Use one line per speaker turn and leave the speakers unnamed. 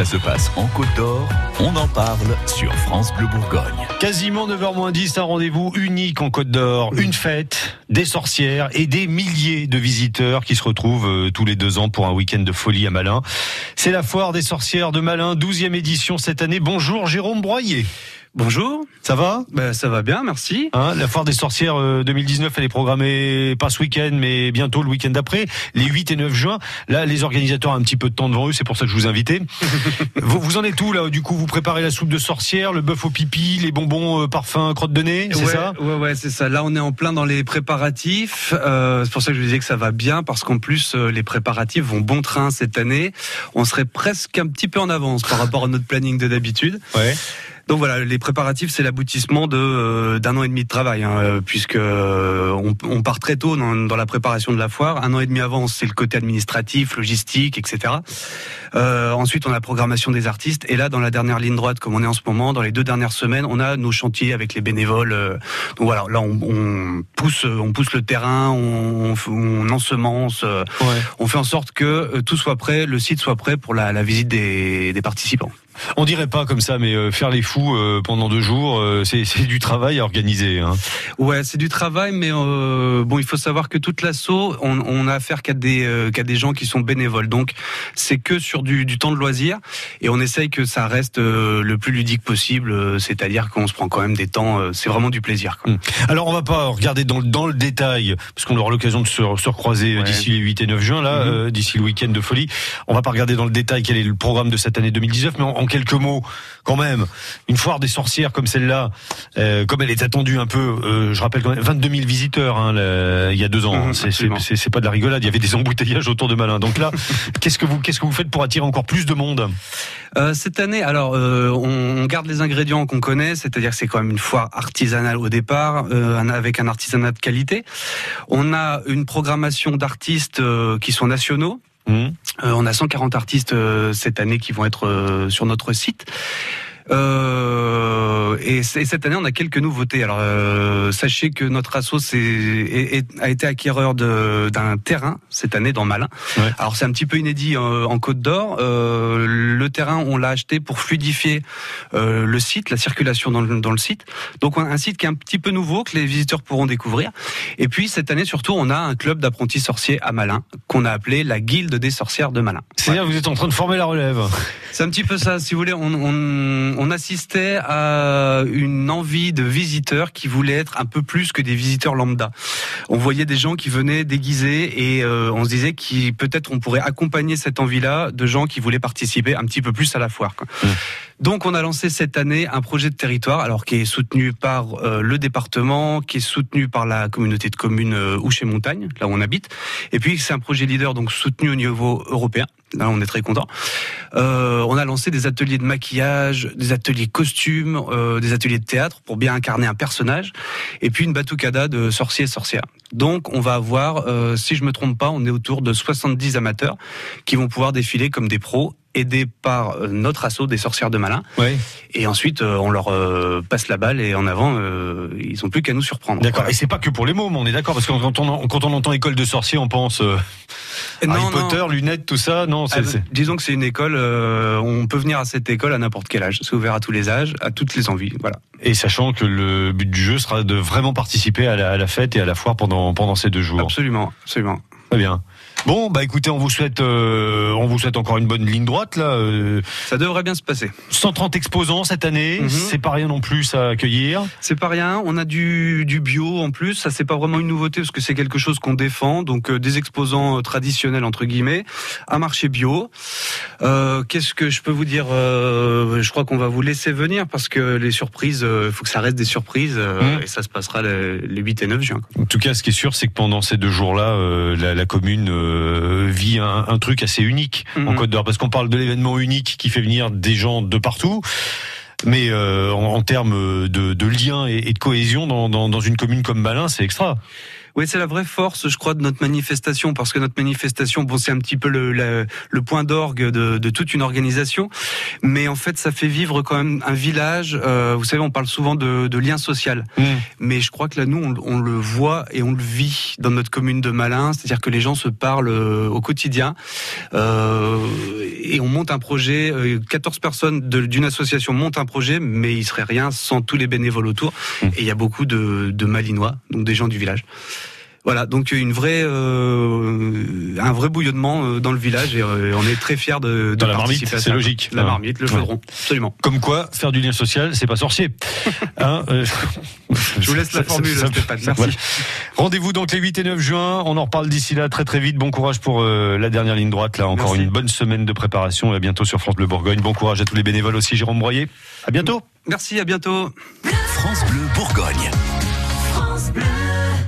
Ça se passe en Côte d'Or, on en parle sur France Bleu Bourgogne.
Quasiment 9h10, un rendez-vous unique en Côte d'Or, une fête, des sorcières et des milliers de visiteurs qui se retrouvent euh, tous les deux ans pour un week-end de folie à Malin. C'est la foire des sorcières de Malin, 12e édition cette année. Bonjour Jérôme Broyer.
Bonjour.
Ça va?
Ben, Ça va bien, merci.
Hein, la foire des sorcières 2019, euh, elle est programmée pas ce week-end, mais bientôt le week-end d'après, les 8 et 9 juin. Là, les organisateurs ont un petit peu de temps devant eux, c'est pour ça que je vous invite. vous, vous en êtes où là? Du coup, vous préparez la soupe de sorcière, le bœuf au pipi, les bonbons euh, parfums crotte de nez, c'est ça?
Ouais, ouais, c'est ça. Là, on est en plein dans les préparatifs. Euh, c'est pour ça que je vous disais que ça va bien, parce qu'en plus, euh, les préparatifs vont bon train cette année. On serait presque un petit peu en avance par rapport à notre planning de d'habitude.
Ouais.
Donc voilà, les préparatifs, c'est l'aboutissement de euh, d'un an et demi de travail, hein, euh, puisque euh, on, on, part très tôt dans, dans, la préparation de la foire. Un an et demi avant, c'est le côté administratif, logistique, etc. Euh, ensuite, on a la programmation des artistes, et là, dans la dernière ligne droite, comme on est en ce moment, dans les deux dernières semaines, on a nos chantiers avec les bénévoles. donc voilà, là, on, on, pousse, on pousse le terrain, on, on ensemence, ouais. on fait en sorte que tout soit prêt, le site soit prêt pour la, la visite des, des participants.
On dirait pas comme ça, mais euh, faire les fous euh, pendant deux jours, euh, c'est du travail à organiser. Hein.
Ouais, c'est du travail, mais bon, il faut savoir que toute l'assaut, on, on, a affaire qu'à des qu'à des gens qui sont bénévoles, donc c'est que sur du, du, temps de loisir, et on essaye que ça reste le plus ludique possible, c'est-à-dire qu'on se prend quand même des temps, c'est vraiment du plaisir. Quoi.
Alors on va pas regarder dans, dans le détail, parce qu'on aura l'occasion de se, se recroiser ouais. d'ici les 8 et 9 juin, là, mm-hmm. d'ici le week-end de folie. On va pas regarder dans le détail quel est le programme de cette année 2019, mais en, en quelques mots, quand même, une foire des sorcières comme celle-là, euh, comme elle est attendue un peu, euh, je rappelle quand même 22 000 visiteurs hein, le, il y a deux ans. Mmh, c'est pas de la rigolade. Il y avait des embouteillages autour de Malin. Donc là, qu'est-ce que vous qu'est-ce que vous faites pour attirer encore plus de monde?
Euh, Cette année, alors on garde les ingrédients qu'on connaît, c'est-à-dire que c'est quand même une foire artisanale au départ, avec un artisanat de qualité. On a une programmation d'artistes qui sont nationaux. Euh, on a 140 artistes euh, cette année qui vont être euh, sur notre site. Euh, et, cette année, on a quelques nouveautés. Alors, euh, sachez que notre asso a été acquéreur d'un terrain cette année dans Malin. Ouais. Alors, c'est un petit peu inédit en, en Côte d'Or. Euh, le terrain, on l'a acheté pour fluidifier euh, le site, la circulation dans le, dans le site. Donc, un site qui est un petit peu nouveau que les visiteurs pourront découvrir. Et puis, cette année, surtout, on a un club d'apprentis sorciers à Malin qu'on a appelé la Guilde des sorcières de Malin.
C'est-à-dire, ouais. vous êtes en train de former la relève.
C'est un petit peu ça. Si vous voulez, on, on on assistait à une envie de visiteurs qui voulaient être un peu plus que des visiteurs lambda. On voyait des gens qui venaient déguisés et euh, on se disait qu'il peut-être on pourrait accompagner cette envie-là de gens qui voulaient participer un petit peu plus à la foire. Quoi. Mmh. Donc on a lancé cette année un projet de territoire, alors qui est soutenu par euh, le département, qui est soutenu par la communauté de communes euh, Ouche et Montagne, là où on habite, et puis c'est un projet leader donc soutenu au niveau européen. On est très content. Euh, on a lancé des ateliers de maquillage, des ateliers costumes, euh, des ateliers de théâtre pour bien incarner un personnage, et puis une batucada de sorciers et sorcières. Donc, on va avoir, euh, si je me trompe pas, on est autour de 70 amateurs qui vont pouvoir défiler comme des pros aidés par euh, notre assaut des sorcières de Malin.
Ouais.
Et ensuite, euh, on leur euh, passe la balle et en avant, ils n'ont plus qu'à nous surprendre.
D'accord. Et c'est pas que pour les mômes, on est d'accord, parce que quand on, quand on entend école de sorciers, on pense euh,
non,
Harry Potter,
non.
lunettes, tout ça. Non,
ah, disons que c'est une école. on peut venir à cette école à n'importe quel âge. C'est ouvert à tous les âges, à toutes les envies. Voilà.
Et sachant que le but du jeu sera de vraiment participer à la, à la fête et à la foire pendant pendant ces deux jours.
Absolument, absolument.
Très bien. Bon, bah écoutez, on vous souhaite, euh, on vous souhaite encore une bonne ligne droite là. Euh,
ça devrait bien se passer.
130 exposants cette année,
Mhm.
mm -hmm. c'est pas rien non plus à accueillir.
C'est pas rien. On a du, du bio en plus. Ça c'est pas vraiment une nouveauté parce que c'est quelque chose qu'on défend. Donc euh, des exposants traditionnels entre guillemets, un marché bio. Qu'est-ce que je peux vous dire Je crois qu'on va vous laisser venir parce que les surprises, il faut que ça reste des surprises
Mhm.
et ça se passera les, les 8 et 9 juin.
En tout cas, ce qui est sûr, c'est que pendant ces deux jours-là, la, la, commune vit un, un, truc assez unique
Mhm.
mmh. en Côte d'Or, parce qu'on parle de l'événement unique qui fait venir des gens de partout. Mais euh, en, en, termes de, de lien et, et, de cohésion dans, dans, dans une commune comme Malin, c'est extra.
Oui, c'est la vraie force, je crois, de notre manifestation, parce que notre manifestation, bon, c'est un petit peu le, le, point d'orgue de, de, toute une organisation, mais en fait, ça fait vivre quand même un village. Euh, vous savez, on parle souvent de, de lien social, mm. mais je crois que là, nous, on, on, le voit et on le vit dans notre commune de Malin, c'est-à-dire que les gens se parlent euh, au quotidien, euh, et on monte un projet. 14 euh, personnes d'une association montent un projet, mais il serait rien sans tous les bénévoles autour, mm. et il y a beaucoup de, de Malinois, donc des gens du village. Voilà, donc une vraie, euh, un vrai bouillonnement euh, dans le village et euh, on est très fiers de, de
la marmite. C'est logique.
La marmite, le chaudron, absolument.
Comme quoi, faire du lien social, c'est pas sorcier. hein,
je vous laisse la formule, Stéphane. Merci.
Rendez-vous donc les 8 et 9 juin. On en reparle d'ici là très très vite. Bon courage pour la dernière ligne droite. Là, encore une bonne semaine de préparation. Et à bientôt sur France Bleu Bourgogne. Bon courage à tous les bénévoles aussi. Jérôme Broyer. À bientôt.
Merci, à bientôt.
France Bleu Bourgogne.